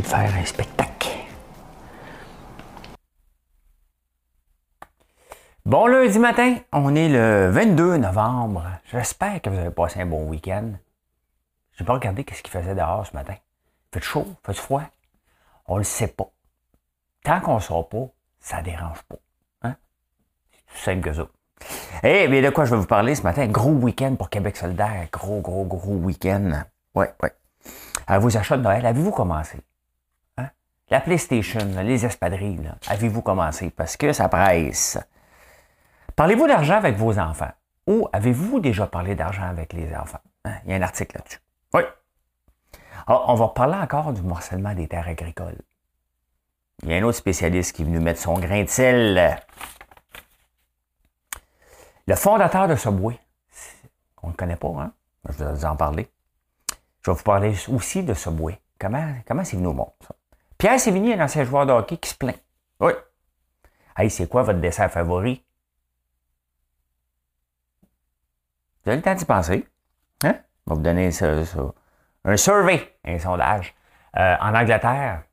De faire un spectacle. Bon lundi matin, on est le 22 novembre. J'espère que vous avez passé un bon week-end. Je n'ai pas regardé ce qu'il faisait dehors ce matin. Fait chaud, fait froid. On le sait pas. Tant qu'on sort pas, ça ne dérange pas. Hein? C'est simple que ça. Eh bien, de quoi je vais vous parler ce matin? Gros week-end pour Québec solidaire. Gros, gros, gros week-end. Ouais, ouais. À vos achats de Noël, avez-vous commencé? La PlayStation, les espadrilles, avez-vous commencé? Parce que ça presse. Parlez-vous d'argent avec vos enfants? Ou avez-vous déjà parlé d'argent avec les enfants? Hein? Il y a un article là-dessus. Oui. Alors, ah, on va parler encore du morcellement des terres agricoles. Il y a un autre spécialiste qui est venu mettre son grain de sel. Le fondateur de Subway, on ne le connaît pas, hein? Je vais vous en parler. Je vais vous parler aussi de Subway. Comment, comment c'est venu au monde, ça? Pierre Sévigny, un ancien joueur de hockey qui se plaint. Oui. Hey, c'est quoi votre dessert favori? Vous avez le temps d'y penser. Hein? On va vous donner un survey, un sondage. Euh, en Angleterre,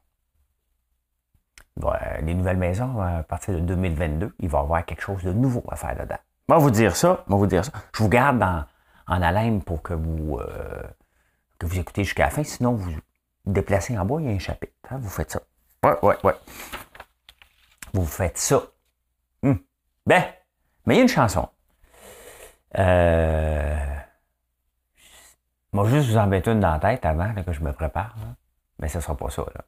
les nouvelles maisons, à partir de 2022, il va y avoir quelque chose de nouveau à faire dedans. Vais vous dire ça, vous dire ça. Je vous garde en, haleine pour que vous, euh, que vous écoutez jusqu'à la fin, sinon vous, déplacer en bas, il y a un chapitre. Hein, vous faites ça. Ouais, ouais, ouais. Vous faites ça. Hum. Ben, mais il y a une chanson. Euh... Moi, juste vous en mettre une dans la tête avant que je me prépare. Mais ce ne sera pas ça. Là.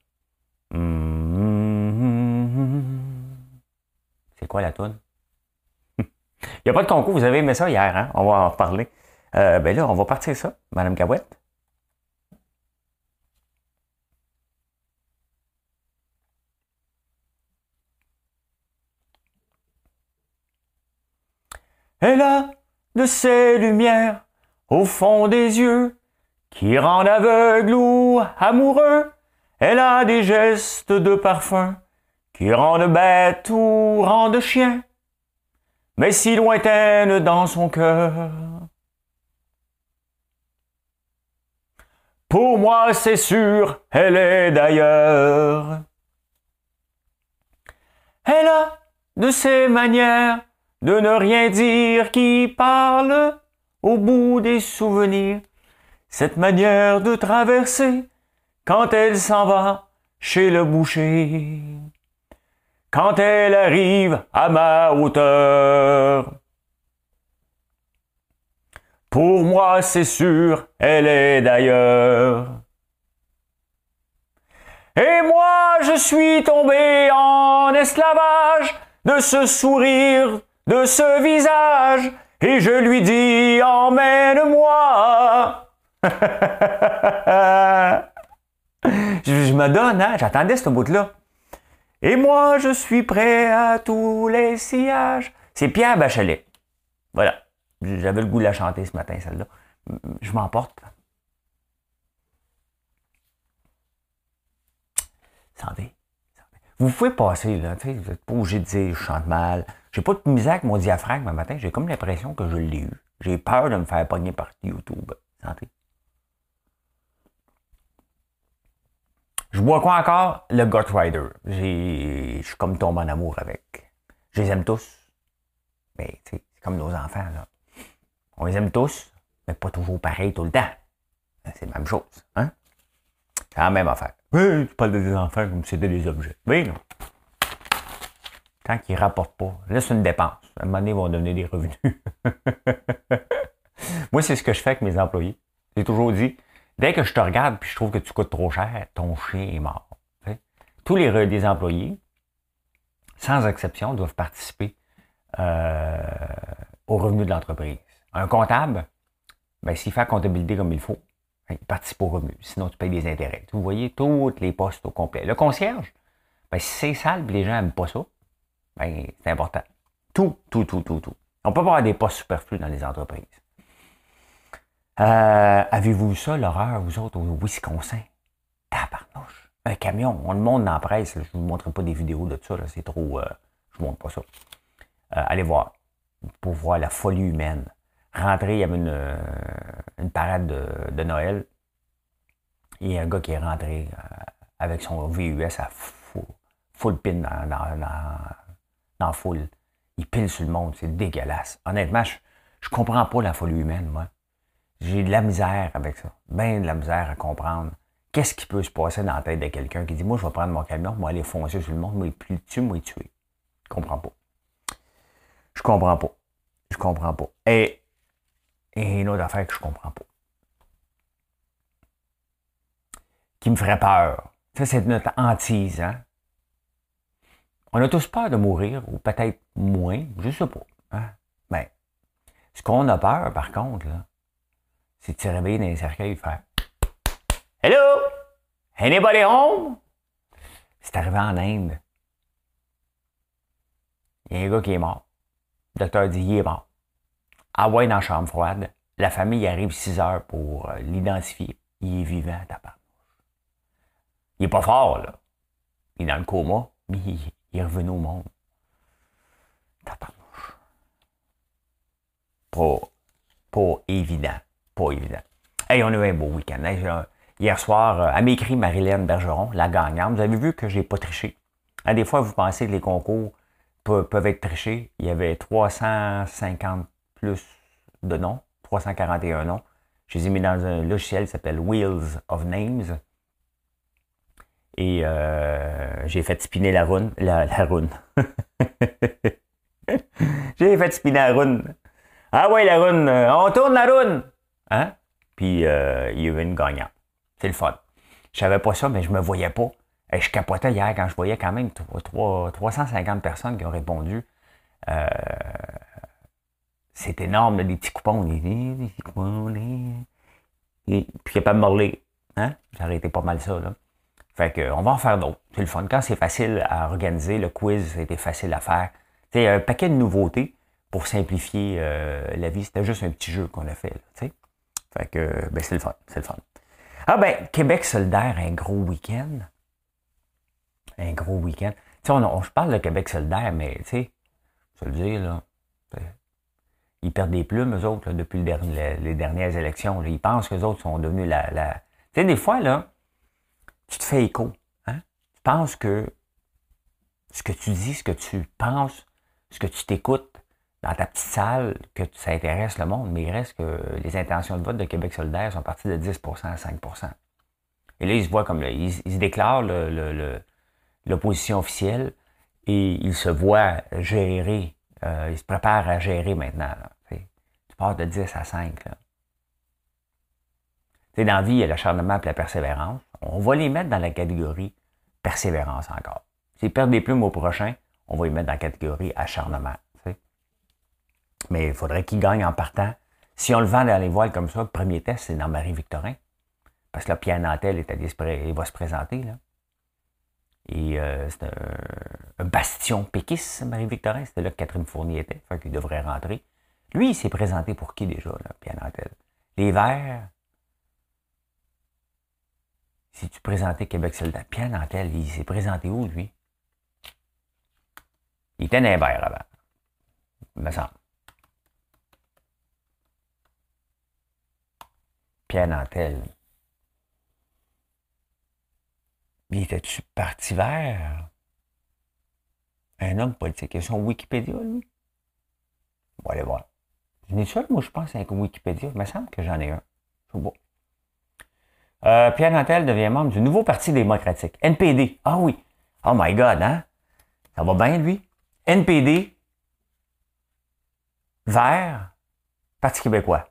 C'est quoi la toune? Il n'y a pas de concours. Vous avez aimé ça hier, hein? On va en reparler. Euh, ben là, on va partir ça, Madame Cabouette. Elle a de ces lumières au fond des yeux qui rendent aveugle ou amoureux. Elle a des gestes de parfum qui rendent bête ou rendent chien, mais si lointaine dans son cœur. Pour moi, c'est sûr, elle est d'ailleurs. Elle a de ses manières de ne rien dire qui parle au bout des souvenirs. Cette manière de traverser quand elle s'en va chez le boucher. Quand elle arrive à ma hauteur. Pour moi, c'est sûr, elle est d'ailleurs. Et moi, je suis tombé en esclavage de ce sourire de ce visage et je lui dis emmène-moi. je, me donne, hein? j'attendais ce bout-là. Et moi, je suis prêt à tous les sillages. C'est Pierre Bachelet. Voilà. J'avais le goût de la chanter ce matin, celle-là. Je m'emporte. Santé. Vous pouvez passer, là, vous n'êtes pas obligé de dire je chante mal. J'ai pas de misère avec mon diaphragme un matin, j'ai comme l'impression que je l'ai eu. J'ai peur de me faire pogner par YouTube. Santé. Je bois quoi encore? Le Gut Rider. Je suis comme tombé en amour avec. Je les aime tous. Mais c'est comme nos enfants. Là. On les aime tous, mais pas toujours pareil tout le temps. C'est la même chose. Hein? C'est la même affaire. Oui, tu parles des enfants comme si c'était des objets. Oui, non. Tant qu'ils ne rapportent pas. Là, c'est une dépense. À un moment donné, ils vont donner des revenus. Moi, c'est ce que je fais avec mes employés. J'ai toujours dit, dès que je te regarde et je trouve que tu coûtes trop cher, ton chien est mort. Tous les des employés, sans exception, doivent participer euh, aux revenus de l'entreprise. Un comptable, ben, s'il fait la comptabilité comme il faut, Il participe au remue. Sinon, tu payes des intérêts. Vous voyez tous les postes au complet. Le concierge, ben, si c'est sale les gens n'aiment pas ça, ben, c'est important. Tout, tout, tout, tout, tout. On peut pas avoir des postes superflus dans les entreprises. Euh, Avez-vous vu ça, l'horreur, vous autres, au Wisconsin? Tabarnouche. Un camion, on le montre dans la presse. Je ne vous montrerai pas des vidéos de ça, c'est trop. Euh, je ne vous montre pas ça. Euh, allez voir. Pour voir la folie humaine. Rentrer, il y avait une, une parade de, de, Noël. Il y a un gars qui est rentré avec son VUS à full, full pin dans, dans, dans la foule. Il pile sur le monde, c'est dégueulasse. Honnêtement, je, je comprends pas la folie humaine, moi. J'ai de la misère avec ça. Bien de la misère à comprendre. Qu'est-ce qui peut se passer dans la tête de quelqu'un qui dit Moi, je vais prendre mon camion, moi, aller foncer sur le monde, moi, il dessus, moi, il tuer. Je comprends pas. Je comprends pas. Je comprends pas. Et, et une autre affaire que je comprends pas. Qui me ferait peur. Ça, c'est notre hantise, hein? On a tous peur de mourir, ou peut-être moins, je sais pas. Hein? Mais ce qu'on a peur, par contre, c'est de se réveiller dans les cercueils et faire Hello? Anybody home? C'est arrivé en Inde. Il y a un gars qui est mort. Le docteur dit il est mort. Ah ouais, dans la chambre froide. La famille arrive 6 heures pour euh, l'identifier. Il est vivant, ta Il est pas fort, là. Il est dans le coma, mais il, est revenu au monde. Tabarnouche. Pas, pas évident. Pas évident. Hey, on a eu un beau week-end. Hier soir, à m'écrit Marilyn Bergeron, la gagnante. Vous avez vu que j'ai pas triché. Hein, des fois, vous pensez que les concours peuvent, être trichés. Il y avait 350 plus de noms, 341 noms. Je les ai mis dans un logiciel qui s'appelle Wheels of Names. Et euh, j'ai fait spinner la rune. La, la rune. j'ai fait spinner la rune. Ah ouais, la rune. On tourne la rune. Hein? Puis euh, il y a eu une gagnante. C'est le fun. Je savais pas ça, mais je me voyais pas. Et je capotais hier quand je voyais quand même 350 personnes qui ont répondu. Euh, c'est énorme, des petits coupons. Des, petits coupons. Et, puis pas de morler. Hein? J'ai arrêté pas mal ça. Là. Fait que, on va en faire d'autres. C'est le fun. Quand c'est facile à organiser, le quiz, c'était facile à faire. A un paquet de nouveautés pour simplifier euh, la vie. C'était juste un petit jeu qu'on a fait. Là, fait que, ben, c'est le fun. C'est le fun. Ah ben, Québec solidaire, un gros week-end. Un gros week-end. Tu sais, on, je parle de Québec solidaire, mais tu sais, je le dire, là, ils perdent des plumes, eux autres, depuis les dernières élections. Ils pensent que les autres sont devenus la. la... Tu sais, des fois, là, tu te fais écho. Hein? Tu penses que ce que tu dis, ce que tu penses, ce que tu t'écoutes, dans ta petite salle que ça intéresse le monde, mais il reste que les intentions de vote de Québec solidaire sont parties de 10% à 5% Et là, ils se voient comme, ils, se déclarent l'opposition officielle et ils se voient gérer, euh, ils se préparent à gérer maintenant. tu pars de 10 à 5. Là. Dans la vie, il y a l'acharnement et la persévérance. On va les mettre dans la catégorie persévérance encore. S'ils perdent des plumes au prochain, on va les mettre dans la catégorie acharnement. Mais il faudrait qu'il gagne en partant. Si on le vend dans les voiles comme ça, le premier test, c'est dans Marie-Victorin. Parce que là, Pierre Nantel est allé, il va se présenter. Là. Et euh, c'est un, bastion péquiste, Marie-Victorin. C'était là que Catherine Fournier était. Fait qu'il devrait rentrer. Lui, il s'est présenté pour qui déjà, là, Pierre Nantel? Les Verts. Si tu présentais Québec soldat, Pierre Nantel, il s'est présenté où, lui? Il était les Verts avant. Il me semble. Pierre Nantel. Il était-tu parti vert? Un homme politique? Il a son Wikipédia, lui? On va aller voir. Je n'ai seul, moi, je pense, avec Wikipédia. Il me semble que j'en ai un. C'est beau. Euh, Pierre Nantel devient membre du nouveau Parti démocratique. NPD. Ah oui. Oh my God, hein? Ça va bien, lui? NPD. Vert. Parti québécois.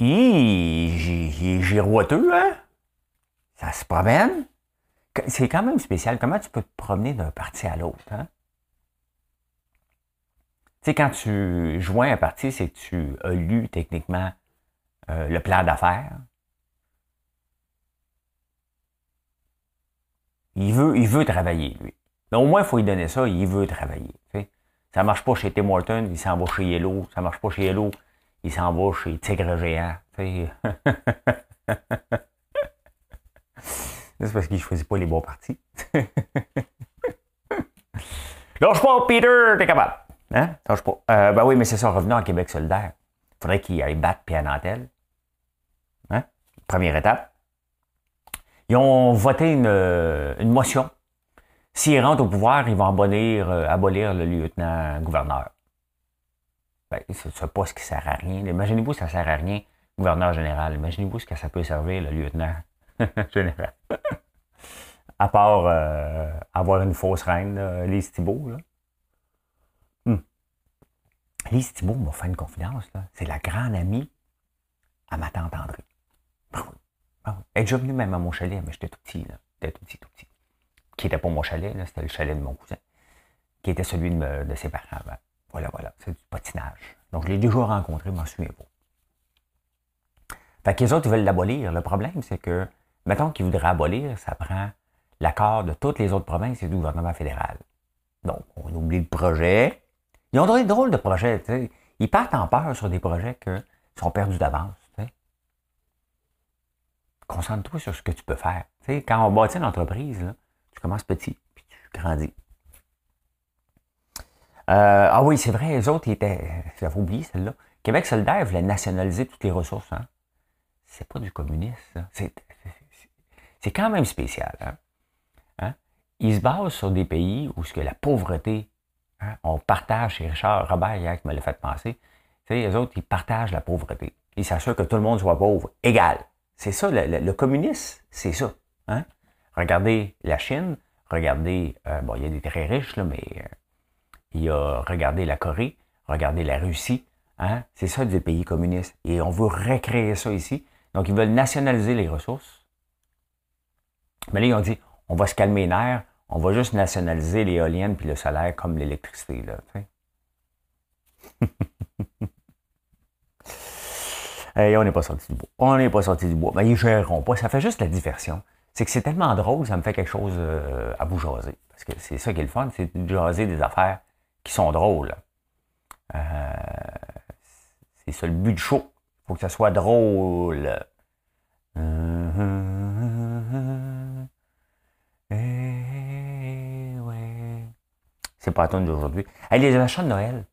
Il est giroueteux, hein? Ça se promène? C'est quand même spécial. Comment tu peux te promener d'un parti à l'autre, hein? Tu sais, quand tu joins un parti, c'est que tu as lu techniquement euh, le plan d'affaires. Il veut, il veut travailler, lui. Mais au moins, il faut lui donner ça, il veut travailler. Ça marche pas chez Tim Horton, il s'en va chez Yellow. Ça marche pas chez Yellow, il s'en va chez Tigre Géant. C'est parce qu'il choisit pas les bons partis. Lâche pas, Peter, t'es capable. Hein? Pas. Euh, ben oui, mais c'est ça, revenons à Québec solidaire. Il faudrait qu'il aille battre Pierre Nantel. Hein? Première étape. Ils ont voté une, une motion. S'ils rentrent au pouvoir, ils vont abolir, euh, le lieutenant-gouverneur. Ben, c'est pas ce qui sert à rien. Imaginez-vous ça sert à rien, gouverneur général. Imaginez-vous ce que ça peut servir, le lieutenant général. à part euh, avoir une fausse reine, Lise Thibault. Là. Lise Thibault m'a fait une confidence. C'est la grande amie à ma tante André. Elle est déjà venue même à mon chalet, mais j'étais tout petit. J'étais tout petit, tout petit. Qui n'était pas mon chalet, c'était le chalet de mon cousin. Qui était celui de, ses parents. Voilà, voilà. C'est du patinage. Donc, je l'ai déjà rencontré, je m'en souviens pas. Fait que les autres, ils veulent l'abolir. Le problème, c'est que, mettons qu'ils voudraient abolir, ça prend l'accord de toutes les autres provinces et du gouvernement fédéral. Donc, on oublie le projet. Ils ont des drôles de projets. Ils partent en peur sur des projets qui sont perdus d'avance. Concentre-toi sur ce que tu peux faire. quand on bâtit une entreprise, tu commences petit, puis tu grandis. Euh, ah oui, c'est vrai, les autres, ils étaient. J'avais oublié celle-là. Québec solidaire voulait nationaliser toutes les ressources. Hein? C'est pas du communisme. C'est quand même spécial. Hein? ils se basent sur des pays où ce que la pauvreté, hein, on partage, chez Richard Robert hier qui me l'a fait penser, tu sais, les autres, ils partagent la pauvreté. Ils s'assurent que tout le monde soit pauvre, égal. C'est ça, le, communisme, c'est ça. Hein? Regardez la Chine, regardez, euh, bon, il y a des très riches, là, mais euh, il y a, regardez la Corée, regardez la Russie, hein? c'est ça des pays communistes. Et on veut recréer ça ici. Donc, ils veulent nationaliser les ressources. Mais là, ils ont dit, on va se calmer les nerfs, on va juste nationaliser l'éolienne puis le solaire comme l'électricité. Là, on n'est pas sorti du bois. On n'est pas sorti du bois. Mais ils géreront pas. Ça fait juste la diversion. C'est que c'est tellement drôle, ça me fait quelque chose euh, à vous. Parce que c'est ça qui est le fun, c'est de jaser des affaires qui sont drôles. Euh, c'est ça le but du show. Il faut que ça soit drôle. Eh C'est pas d'aujourd'hui. les achats de Noël,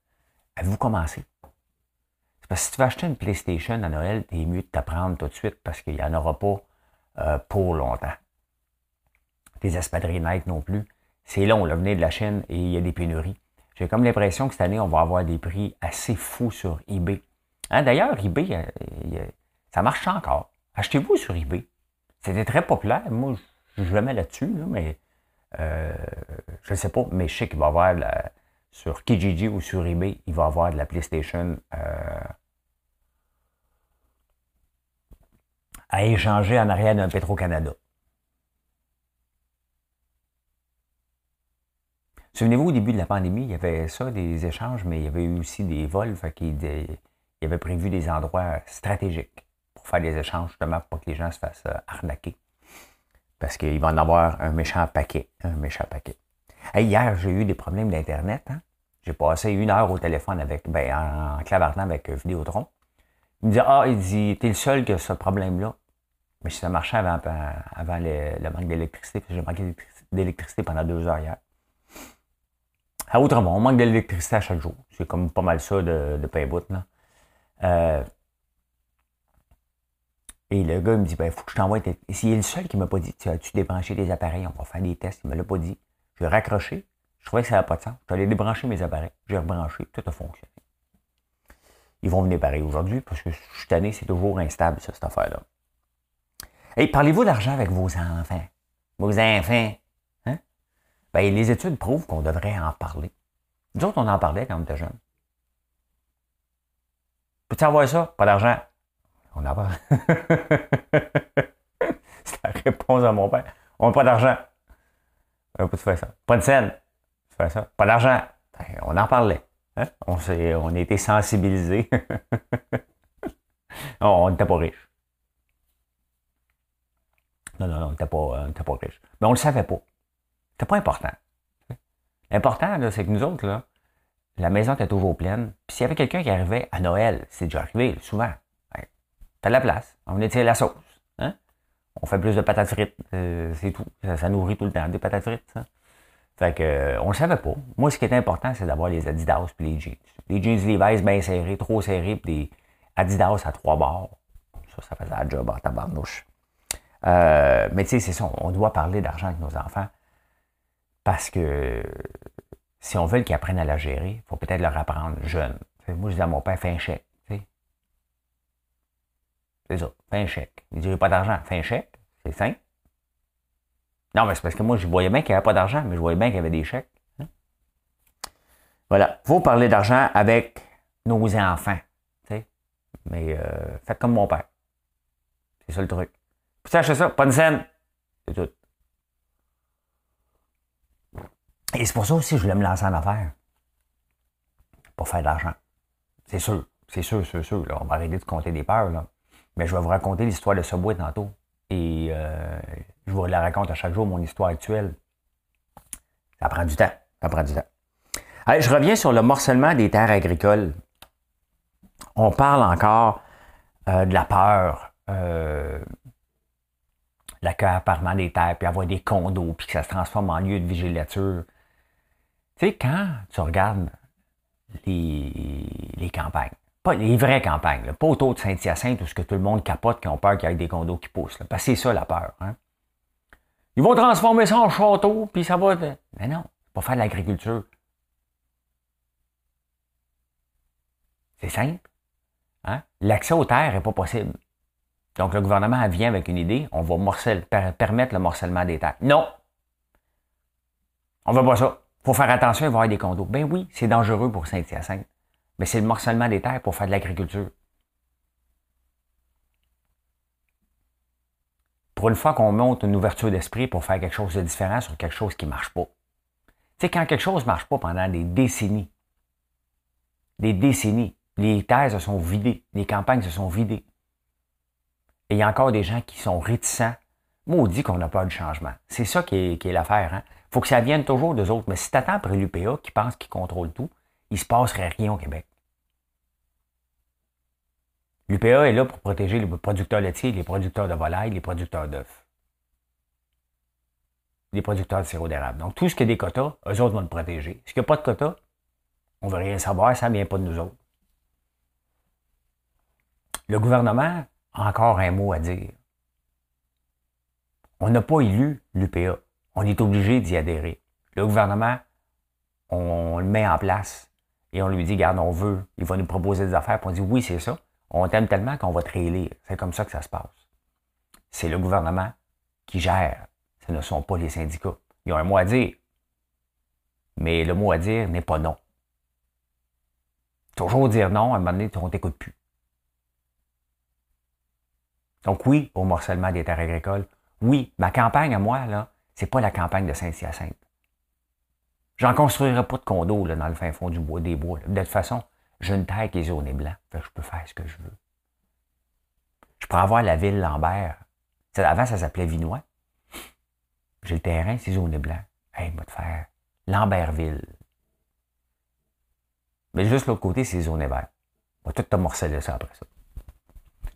avez-vous commencé? C'est parce que si tu vas acheter une PlayStation à Noël, t'es mieux de t'apprendre tout de suite parce qu'il n'y en aura pas euh, pour longtemps. Des espadrilles Nike non plus. C'est long, là, venez de la Chine et il y a des pénuries. J'ai comme l'impression que cette année, on va avoir des prix assez fous sur eBay. Hein, D'ailleurs, eBay, euh, ça marche encore. Achetez-vous sur eBay. C'était très populaire. Moi, je ne jamais là-dessus, mais euh, je ne sais pas, mais je sais qu'il va y avoir sur Kijiji ou sur eBay, il va y avoir de la PlayStation euh, à échanger en arrière d'un Petro-Canada. Souvenez-vous, au début de la pandémie, il y avait ça, des échanges, mais il y avait eu aussi des vols. Fait qu'il y avait prévu des endroits stratégiques pour faire des échanges, justement, pour que les gens se fassent euh, arnaquer. Parce qu'il va en avoir un méchant paquet. Un méchant paquet. hier, j'ai eu des problèmes d'Internet. Hein. J'ai passé une heure au téléphone avec, ben, en, clavardant avec euh, Vidéotron. Il me dit Ah, il dit, t'es le seul qui a ce problème-là. Mais ça marchait avant, avant le, manque d'électricité, j'ai manqué d'électricité pendant deux heures hier. À autrement, on manque d'électricité à chaque jour. C'est comme pas mal ça de, de pain bout, là. Euh, et le gars me dit, ben, faut que je t'envoie. il est le seul qui m'a pas dit, tu as-tu débranché des appareils? On va faire des tests. Il me l'a pas dit. Je l'ai raccroché. Je trouvais que ça n'avait pas de sens. Je suis allé débrancher mes appareils. J'ai rebranché. Tout a fonctionné. Ils vont venir pareil aujourd'hui parce que cette année, c'est toujours instable, ça, cette affaire-là. Et parlez-vous d'argent avec vos enfants? Vos enfants? Hein? Ben, les études prouvent qu'on devrait en parler. Nous autres, on en parlait quand on était jeunes. Peux-tu avoir ça? Pas d'argent. On a pas. C'est la réponse à mon père. On n'a pas d'argent. On peut faire ça? Pas de scène. Fais ça. Pas d'argent. Ben, on en parlait. Hein? On, on a été sensibilisés. on n'était pas riche. Non, non, non, on n'était pas, pas riche. Mais on ne le savait pas. C'était pas important. L'important, c'est que nous autres, la maison était toujours pleine. Puis s'il y avait quelqu'un qui arrivait à Noël, c'est déjà arrivé, souvent. T'as de la place. On étire la sauce. Hein? On fait plus de patates frites. Euh, c'est tout. Ça, nourrit tout le temps. Des patates frites, ça. Fait que, euh, on le savait pas. Moi, ce qui était important, c'est d'avoir les Adidas puis les jeans. Les jeans Levi's bien serrés, trop serrés, puis des Adidas à trois barres. Ça, ça faisait la job en tabarnouche. Euh, mais tu sais, c'est ça. On doit parler d'argent avec nos enfants. Parce que si on veut qu'ils apprennent à la gérer, il faut peut-être leur apprendre jeune. moi, je dis à mon père, fais un chèque. C'est ça, fais un chèque. Il dit, j'ai pas d'argent, fais un chèque. C'est simple. Non, mais c'est parce que moi, je voyais bien qu'il n'y avait pas d'argent, mais je voyais bien qu'il y avait des chèques. Hein. Voilà. Il faut parler d'argent avec nos enfants. Mais euh, faites comme mon père. C'est ça le truc. Puis sachez ça, pas de scène. C'est tout. Et c'est pour ça aussi que je voulais me lancer en affaires. Pour faire de l'argent. C'est sûr. C'est sûr, c'est sûr. Là. On va arrêter de compter des peurs. Là. Mais je vais vous raconter l'histoire de Subway tantôt. Et euh, je vous la raconte à chaque jour, mon histoire actuelle. Ça prend du temps. Ça prend du temps. Allez, je reviens sur le morcellement des terres agricoles. On parle encore euh, de la peur, euh, l'accaparement des terres, puis avoir des condos, puis que ça se transforme en lieu de vigilature. Tu sais, quand tu regardes les, les campagnes, pas les vraies campagnes, pas autour de Saint-Hyacinthe où ce que tout le monde capote qui ont peur qu'il y ait des condos qui poussent. parce que c'est ça la peur. Hein. Ils vont transformer ça en château, puis ça va. Mais non, pas faire de l'agriculture. C'est simple. Hein? L'accès aux terres n'est pas possible. Donc le gouvernement vient avec une idée, on va permettre le morcellement des terres. Non! On ne veut pas ça. Il faut faire attention, il va y avoir des condos. Ben oui, c'est dangereux pour Saint-Hyacinthe mais c'est le morcellement des terres pour faire de l'agriculture. Pour une fois qu'on monte une ouverture d'esprit pour faire quelque chose de différent sur quelque chose qui ne marche pas. Tu sais, quand quelque chose ne marche pas pendant des décennies, des décennies, les terres se sont vidées, les campagnes se sont vidées. Et il y a encore des gens qui sont réticents. Maudit qu'on n'a pas de changement. C'est ça qui est, l'affaire. Il hein. faut que ça vienne toujours d'eux autres. Mais si tu attends après l'UPA qui pense qu'il contrôle tout, il se passerait rien au Québec. L'UPA est là pour protéger les producteurs laitiers, les producteurs de volailles, les producteurs d'œufs. Les producteurs de sirop d'érable. Donc, tout ce qui est des quotas, eux autres vont le protéger. S'il n'y a pas de quotas, on ne veut rien savoir, ça ne vient pas de nous autres. Le gouvernement a encore un mot à dire. On n'a pas élu l'UPA. On est obligé d'y adhérer. Le gouvernement, on le met en place et on lui dit, garde, on veut, il va nous proposer des affaires, puis on dit, oui, c'est ça. On t'aime tellement qu'on va te réélire. C'est comme ça que ça se passe. C'est le gouvernement qui gère. Ce ne sont pas les syndicats. Ils ont un mot à dire. Mais le mot à dire n'est pas non. Toujours dire non, à un moment donné, on ne t'écoute plus. Donc oui, au morcellement des terres agricoles. Oui, ma campagne à moi, là, c'est pas la campagne de Saint-Hyacinthe. J'en construirai pas de condo là, dans le fin fond du bois, des bois. De toute façon, j'ai une terre qui est et blanc. je peux faire ce que je veux. Je pourrais avoir la ville Lambert. avant, ça s'appelait Vinois. J'ai le terrain, c'est et blanc. Hey, va te faire Lambertville. Mais juste l'autre côté, c'est zone et vert. On va tout te ça après ça.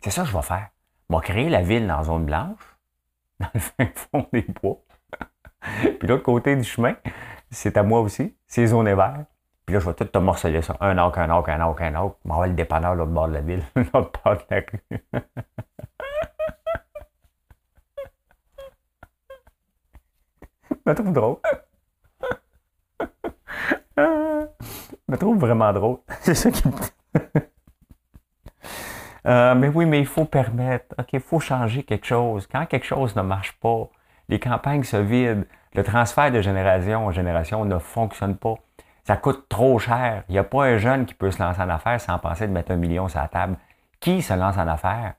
C'est ça que je vais faire. Je vais créer la ville dans zone blanche, dans le fin fond des bois. Puis l'autre côté du chemin, c'est à moi aussi. C'est zone et vert. Puis là, je vais tout te morceler ça. Un arc, un arc, un arc, un arc. Je vais le dépanneur l'autre bord de la ville, l'autre bord de la rue. je me trouve drôle. je me trouve vraiment drôle. C'est ça qui me... Euh, mais oui, mais il faut permettre. OK, il faut changer quelque chose. Quand quelque chose ne marche pas, les campagnes se vident, le transfert de génération en génération ne fonctionne pas. Ça coûte trop cher. Il n'y a pas un jeune qui peut se lancer en affaires sans penser de mettre un million sur la table. Qui se lance en affaires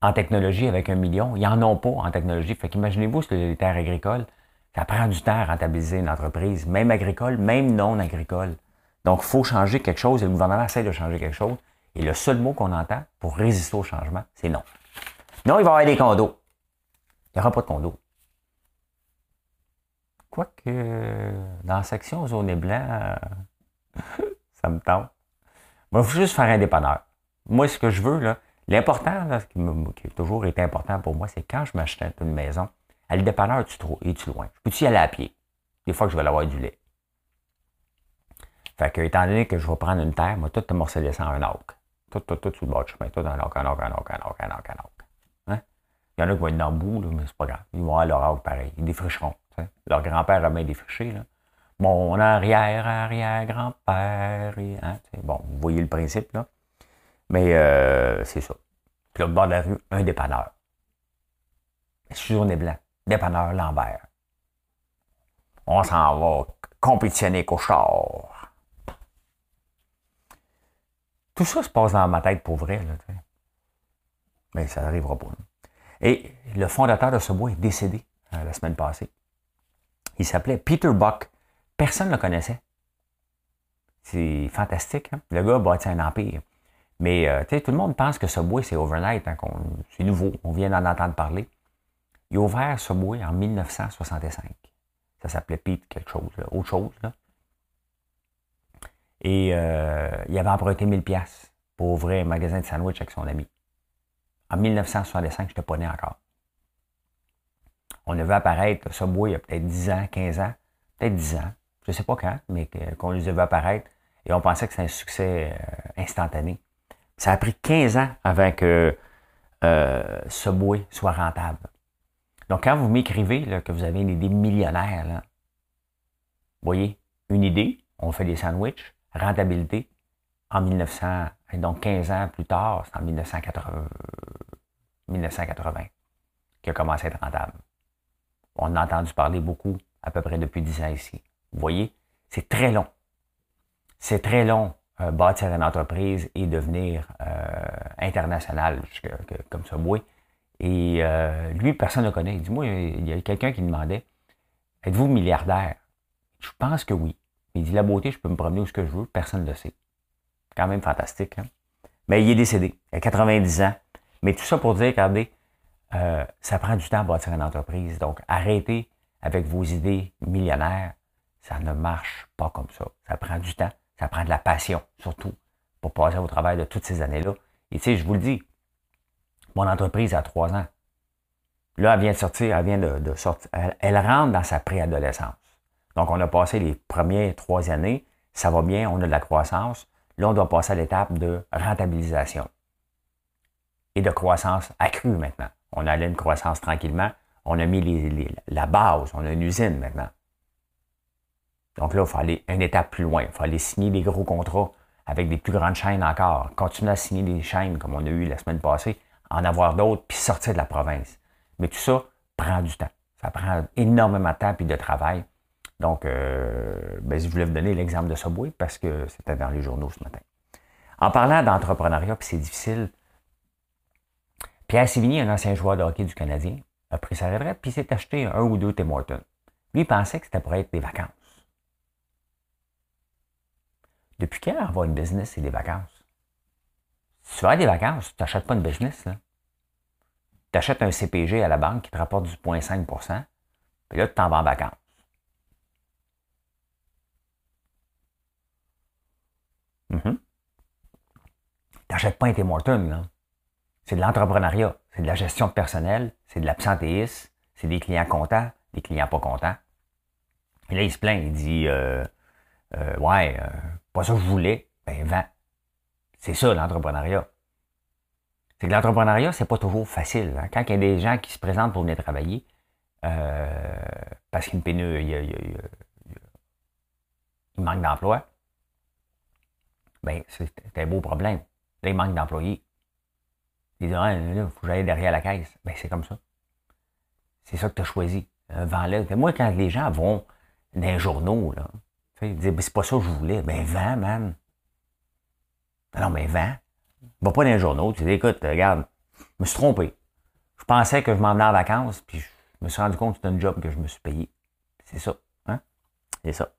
en technologie avec un million? Ils n'en ont pas en technologie. Fait qu'imaginez-vous, sur les terres agricoles, ça prend du temps à rentabiliser une entreprise, même agricole, même non agricole. Donc, il faut changer quelque chose et le gouvernement essaie de changer quelque chose. Et le seul mot qu'on entend pour résister au changement, c'est non. Non, il va y avoir des condos. Il n'y aura pas de condos. Quoique, dans la section zone et blanc, ça me tente. Moi, il faut juste faire un dépanneur. Moi, ce que je veux, là, l'important, qui, qui, a toujours été important pour moi, c'est quand je m'achète une maison, à le dépanneur est-tu loin? Je peux-tu y aller à pied? Des fois que je vais avoir du lait. Fait que, étant donné que je vais prendre une terre, moi, tout te morceler ça en un arc. Tout, tout, tout sur le bord du chemin. Tout un arc, un arc, un arc, un arc, un arc, un arc. Hein? Il y en a qui vont être dans le bout, mais c'est pas grave. Ils vont avoir leur arc pareil. Ils défricheront. Leur grand-père a bien défriché. Là. Mon arrière, arrière, grand-père. Hein, bon, vous voyez le principe, là. Mais euh, c'est ça. Puis au bord de la rue, un dépanneur. Journée blanc. Dépanneur Lambert. On s'en va compétitionner char. Tout ça se passe dans ma tête pour vrai. Mais ça n'arrivera pas. Et le fondateur de ce bois est décédé euh, la semaine passée. Il s'appelait Peter Buck. Personne ne le connaissait. C'est fantastique. Hein? Le gars a bâti un empire. Mais euh, tout le monde pense que bois, c'est overnight. Hein, c'est nouveau. On vient d'en entendre parler. Il a ouvert bois en 1965. Ça s'appelait Pete quelque chose, autre chose. Et euh, il avait emprunté 1000 pièces pour ouvrir un magasin de sandwich avec son ami. En 1965, je n'étais pas né encore. On a vu apparaître bois il y a peut-être 10 ans, 15 ans, peut-être 10 ans, je ne sais pas quand, mais qu'on les a vu apparaître et on pensait que c'était un succès euh, instantané. Ça a pris 15 ans avant que euh, bois soit rentable. Donc, quand vous m'écrivez que vous avez une idée millionnaire, là, voyez, une idée, on fait des sandwichs, rentabilité, en 1900, donc 15 ans plus tard, c'est en 1980, 1980 qui a commencé à être rentable. On a entendu parler beaucoup, à peu près depuis 10 ans ici. Vous voyez, c'est très long. C'est très long euh, bâtir une entreprise et devenir euh, international comme ça, oui. Et euh, lui, personne ne le connaît. Il dit, moi, il y a quelqu'un qui demandait, êtes-vous milliardaire? Je pense que oui. Il dit, la beauté, je peux me promener où ce que je veux, personne ne le sait. Quand même fantastique. Hein? Mais il est décédé, il a 90 ans. Mais tout ça pour dire, regardez, euh, ça prend du temps à bâtir une entreprise. Donc, arrêtez avec vos idées millionnaires. Ça ne marche pas comme ça. Ça prend du temps. Ça prend de la passion, surtout, pour passer au travail de toutes ces années-là. Et tu sais, je vous le dis, mon entreprise a trois ans. Là, elle vient de sortir, elle vient de, sortir. Elle, rentre dans sa préadolescence. Donc, on a passé les premières trois années. Ça va bien, on a de la croissance. Là, on doit passer à l'étape de rentabilisation et de croissance accrue maintenant. On a une croissance tranquillement. On a mis la base, on a une usine maintenant. Donc là, il faut aller une étape plus loin. Il faut aller signer des gros contrats avec des plus grandes chaînes encore. Continuer à signer des chaînes comme on a eu la semaine passée, en avoir d'autres, puis sortir de la province. Mais tout ça prend du temps. Ça prend énormément de temps et de travail. Donc, euh, ben, je voulais vous donner l'exemple de Subway parce que c'était dans les journaux ce matin. En parlant d'entrepreneuriat, puis c'est difficile, Pierre un ancien joueur de hockey du Canadien, a pris sa retraite puis s'est acheté un ou deux Tim Hortons. Lui, il pensait que c'était pour être des vacances. Depuis quand avoir une business, c'est des vacances? Si tu veux des vacances, tu n'achètes pas une business. Tu achètes un CPG à la banque qui te rapporte du 0,5% puis là, tu t'en vas en vacances. Mm-hmm. Tu n'achètes pas un Tim Hortons, C'est de l'entrepreneuriat, c'est de la gestion personnelle, c'est de l'absentéisme, c'est des clients contents, des clients pas contents. Et là, il se plaint, il dit euh, euh, Ouais, euh, pas ça que je voulais, ben vends. C'est ça l'entrepreneuriat. C'est que l'entrepreneuriat, c'est pas toujours facile. Hein. Quand il y a des gens qui se présentent pour venir travailler, parce qu'il il, il manque d'emploi, ben, c'est un beau problème. Là, il manque d'employés. Il dit, ah, il faut que j'aille derrière la caisse. Ben, c'est comme ça. C'est ça que tu as choisi. Vends-le. Moi, quand les gens vont dans les journaux, là, ils disent, ben, c'est pas ça que je voulais. Ben, vends, man. Non, mais vends. Va pas dans les journaux. Tu dis, écoute, regarde, je me suis trompé. Je pensais que je m'en en vacances, puis je me suis rendu compte que c'était un job que je me suis payé. C'est ça. Hein? C'est ça.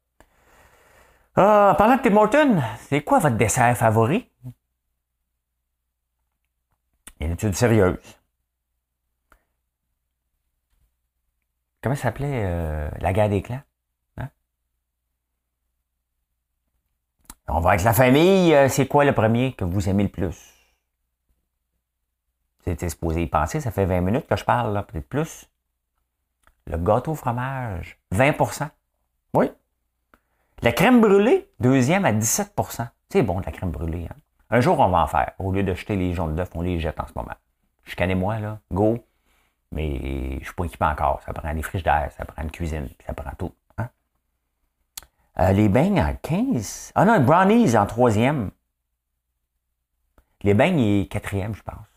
Ah, parlant de Tim Hortons, c'est quoi votre dessert favori? Une étude sérieuse. Comment ça s'appelait euh, la guerre des clans? Hein? On va avec la famille. Euh, c'est quoi le premier que vous aimez le plus? C'était supposé y penser. Ça fait 20 minutes que je parle, peut-être plus. Le gâteau fromage, 20% Oui. La crème brûlée, deuxième à 17% C'est bon, la crème brûlée. Hein? Un jour, on va en faire. Au lieu de jeter les jaunes d'œufs, on les jette en ce moment. Je connais moi, là. Go. Mais je ne suis pas équipé encore. Ça prend des d'air, ça prend une cuisine, ça prend tout. Hein? Euh, les beignes en 15. Ah non, brownies en troisième. Les beignes, est quatrième, je pense.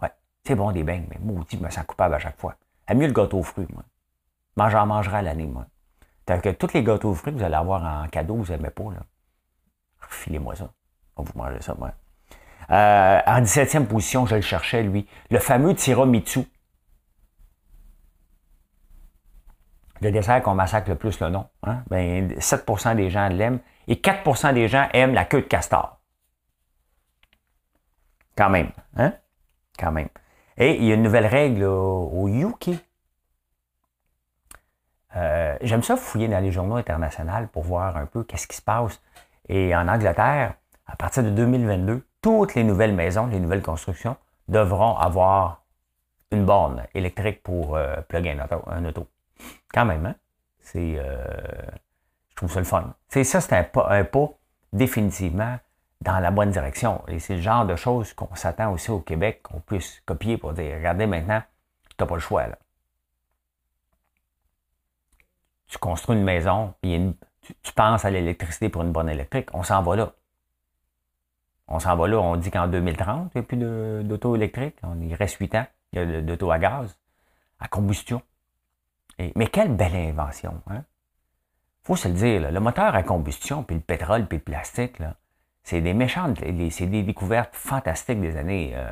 Ouais, c'est bon des beignes, mais maudit, je me sens coupable à chaque fois. À mieux le gâteau aux fruits, moi. Moi, j'en mangerai à l'année, moi. Tant que tous les gâteaux aux fruits que vous allez avoir en cadeau, vous n'aimez pas, là. Filez-moi ça. Va vous manger ça, moi. Euh, en 17e position, je le cherchais, lui. Le fameux tiramisu. Le dessert qu'on massacre le plus le nom. Hein? Ben, 7% des gens l'aiment et 4% des gens aiment la queue de castor. Quand même. Hein? Quand même. Et il y a une nouvelle règle au UK. Euh, j'aime ça fouiller dans les journaux internationaux pour voir un peu qu'est-ce qui se passe. Et en Angleterre, à partir de 2022, toutes les nouvelles maisons, les nouvelles constructions devront avoir une borne électrique pour euh, plugger un auto, Quand même, hein? C'est, euh, je trouve ça le fun. C'est ça, c'est un pas, définitivement dans la bonne direction. Et c'est le genre de choses qu'on s'attend aussi au Québec, qu'on puisse copier pour dire, regardez maintenant, tu n'as pas le choix. Là. Tu construis une maison, tu penses à l'électricité pour une borne électrique, on s'en va là. On s'en va là, on dit qu'en 2030, il n'y a plus d'auto électrique. Il reste 8 ans d'auto à gaz, à combustion. mais quelle belle invention, hein? faut se le dire, le moteur à combustion, puis le pétrole, puis le plastique, c'est des méchantes, c'est des découvertes fantastiques des années euh,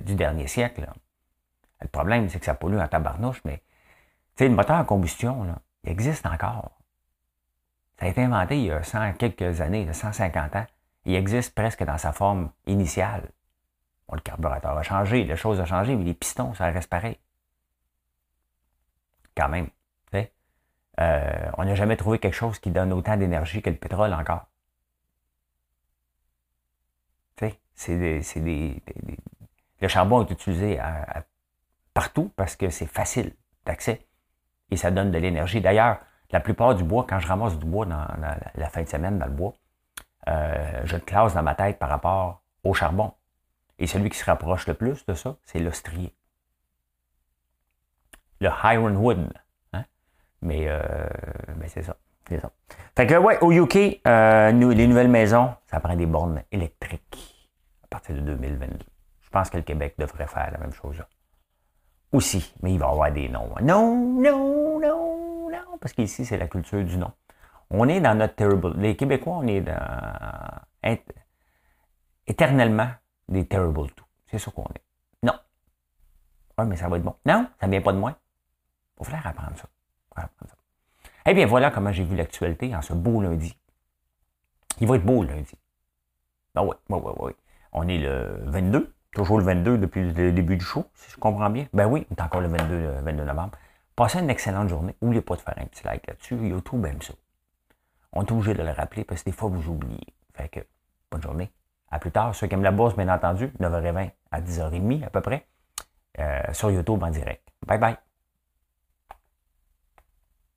du dernier siècle. Le problème, c'est que ça pollue en tabarnouche, mais le moteur à combustion, il existe encore. Ça a été inventé il y a 100, quelques années, 150 ans il existe presque dans sa forme initiale. le carburateur a changé, les choses ont changé, mais les pistons, ça reste pareil. Quand même. Euh, on n'a jamais trouvé quelque chose qui donne autant d'énergie que le pétrole encore. C'est des, des, le charbon est utilisé partout parce que c'est facile d'accès et ça donne de l'énergie. D'ailleurs, la plupart du bois, quand je ramasse du bois dans la fin de semaine dans le bois, euh, je classe dans ma tête par rapport au charbon. Et celui qui se rapproche le plus de ça, c'est l'ostrier. Le Ironwood. Hein? Mais, euh, mais c'est ça. C'est ça. Fait que, ouais, au UK, euh, les nouvelles maisons, ça prend des bornes électriques à partir de 2022. Je pense que le Québec devrait faire la même chose. Aussi, mais il va y avoir des noms. Non, non, non, non, parce qu'ici, c'est la culture du nom. On est dans notre terrible. Les Québécois, on est dans, éternellement des terrible tout. C'est ça qu'on est. Non. Oui, mais ça va être bon. Non, ça ne vient pas de moi. Il faut faire apprendre ça. apprendre ça. Eh bien, voilà comment j'ai vu l'actualité en ce beau lundi. Il va être beau lundi. Ah oui, oui, oui, oui. On est le 22, toujours le 22 depuis le début du show, si je comprends bien. Ben oui, on est encore le 22, le 22 novembre. Passez une excellente journée. N'oubliez pas de faire un petit like là-dessus. YouTube aime ça on est obligé de le rappeler parce que des fois, vous oubliez. Fait que, bonne journée. À plus tard. Ceux qui aiment la bourse, bien entendu, 9h20 à 10h30 à peu près, euh, sur YouTube en direct. Bye bye.